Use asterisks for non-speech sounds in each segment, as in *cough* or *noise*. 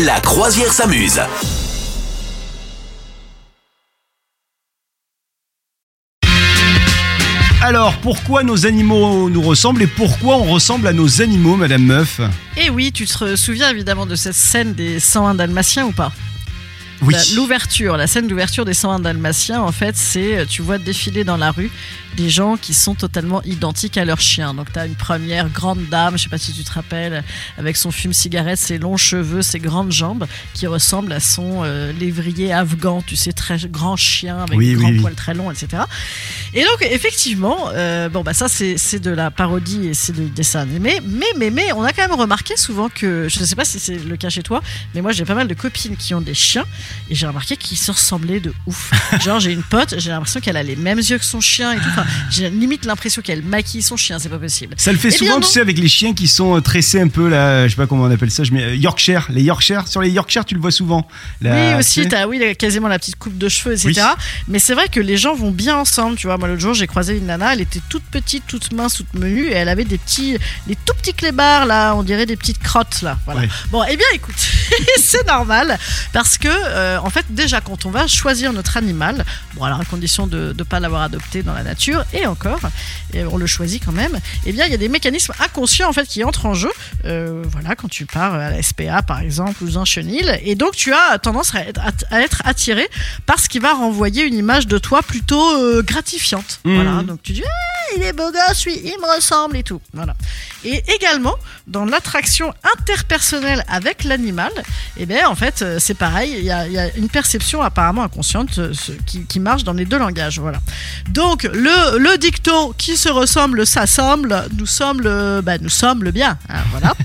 La croisière s'amuse. Alors, pourquoi nos animaux nous ressemblent et pourquoi on ressemble à nos animaux, Madame Meuf? Et oui, tu te souviens évidemment de cette scène des 101 Dalmatiens ou pas? Oui. L'ouverture, la scène d'ouverture des 101 Dalmatiens, en fait, c'est euh, tu vois défiler dans la rue des gens qui sont totalement identiques à leur chien. Donc, tu as une première grande dame, je sais pas si tu te rappelles, avec son fume-cigarette, ses longs cheveux, ses grandes jambes, qui ressemble à son euh, lévrier afghan, tu sais, très grand chien avec Oui, des grands oui. poils très longs, etc. Et donc, effectivement, euh, bon, bah, ça, c'est c'est de la parodie et c'est du dessin animé. Mais, mais, mais, on a quand même remarqué souvent que, je ne sais pas si c'est le cas chez toi, mais moi, j'ai pas mal de copines qui ont des chiens et j'ai remarqué qu'ils se ressemblaient de ouf. *laughs* Genre, j'ai une pote, j'ai l'impression qu'elle a les mêmes yeux que son chien et tout. Enfin, j'ai limite l'impression qu'elle maquille son chien, c'est pas possible. Ça le fait Eh souvent, tu sais, avec les chiens qui sont euh, tressés un peu, là, je sais pas comment on appelle ça, je mets euh, Yorkshire. Les Yorkshire, sur les Yorkshire, tu le vois souvent. Oui, aussi, t'as oui, quasiment la petite coupe de cheveux, etc. Oui. Mais c'est vrai que les gens vont bien ensemble, tu vois. Moi, l'autre jour, j'ai croisé une nana, elle était toute petite, toute mince, toute menue, et elle avait des petits, des tout petits clébards, là, on dirait des petites crottes, là. Voilà. Ouais. Bon, eh bien, écoute, *laughs* c'est normal, parce que, euh, en fait, déjà, quand on va choisir notre animal, bon, alors à condition de ne pas l'avoir adopté dans la nature, et encore, et on le choisit quand même, eh bien, il y a des mécanismes inconscients, en fait, qui entrent en jeu. Euh, voilà, quand tu pars à la SPA, par exemple, ou un chenil, et donc tu as tendance à être, à être attiré par ce qui va renvoyer une image de toi plutôt euh, gratifiante. Mhm. Voilà, donc tu dis, Ah, il est beau gosse, oui, il me ressemble et tout. Voilà. Et également, dans l'attraction interpersonnelle avec l'animal, eh bien, en fait, euh, c'est pareil, il y, a- une perception apparemment inconsciente euh, qui, marche dans les deux langages. Voilà. Donc, le, dicton qui se ressemble s'assemble, nous sommes le, bah, nous sommes le bien. hein, voilà. *laughs*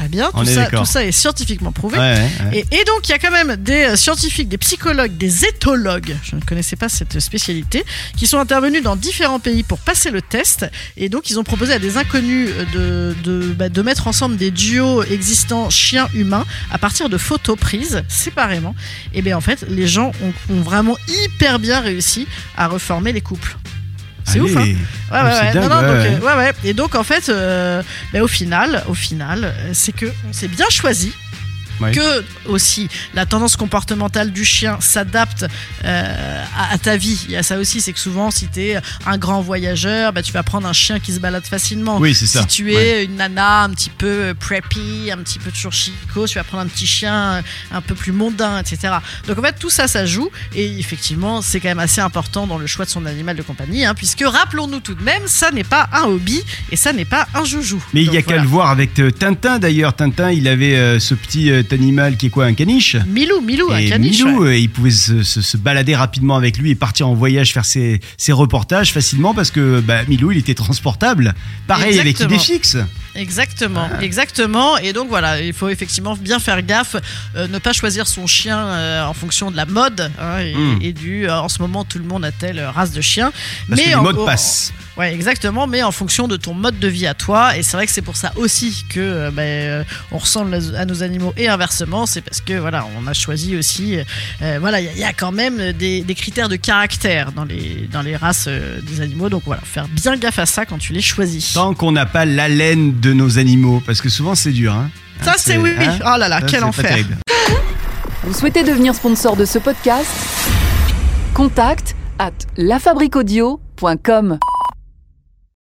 Très bien, tout ça, d'accord. tout ça est scientifiquement prouvé. Ouais, ouais, ouais. Et, et donc, il y a quand même des euh, scientifiques, des psychologues, des éthologues, je ne connaissais pas cette spécialité, qui sont intervenus dans différents pays pour passer le test. Et donc, ils ont proposé à des inconnus euh, de, de, bah, de mettre ensemble des duos existants chiens-humains à partir de photos prises séparément. Et bien, en fait, les gens ont, ont vraiment hyper bien réussi à reformer les couples. C'est ouf, hein Ouais, ouais, c'est ouais. dingue, Non, non, ouais, donc, ouais. euh, ouais, ouais. Et donc, en fait, euh, ben, au final, au final, euh, c'est que on s'est bien choisi. Que aussi la tendance comportementale du chien s'adapte euh, à, à ta vie. Il y a ça aussi, c'est que souvent, si tu es un grand voyageur, bah, tu vas prendre un chien qui se balade facilement. Oui, c'est ça. Si tu es une nana un petit peu euh, preppy, un petit peu toujours chico, tu vas prendre un petit chien euh, un peu plus mondain, etc. Donc en fait, tout ça, ça joue. Et effectivement, c'est quand même assez important dans le choix de son animal de compagnie, hein, puisque rappelons-nous tout de même, ça n'est pas un hobby et ça n'est pas un joujou. Mais il y a qu'à le voir avec Tintin d'ailleurs. Tintin, il avait euh, ce petit euh, animal qui est quoi Un caniche Milou, Milou, un caniche. Milou, ouais. euh, il pouvait se, se- se balader rapidement avec lui et partir en voyage, faire ses, ses reportages facilement parce que bah, Milou, il était transportable. Pareil avec Exactement. Idéfix. Exactement, Ah. exactement. Et donc voilà, il faut effectivement bien faire gaffe, euh, ne pas choisir son chien euh, en fonction de la mode hein, et, Mm. et du. euh, en ce moment, tout le monde a telle race de chien. Parce que les en- modes en- Ouais, exactement, mais en fonction de ton mode de vie à toi. Et c'est vrai que c'est pour ça aussi que euh, ben, euh, on ressemble à nos animaux et inversement. C'est parce que voilà, on a choisi aussi. euh, voilà, il y, a- il y a quand même des, des critères de caractère dans les dans les races euh, des animaux. Donc voilà, faire bien gaffe à ça quand tu les choisis. Tant qu'on n'a pas l'haleine de nos animaux, parce que souvent c'est dur. Hein. Ça Hein, c'est oui, oui. hein, Oh là là, ça, quel enfer. Vous souhaitez devenir sponsor de ce podcast? Contact à lafabriquaudio.com.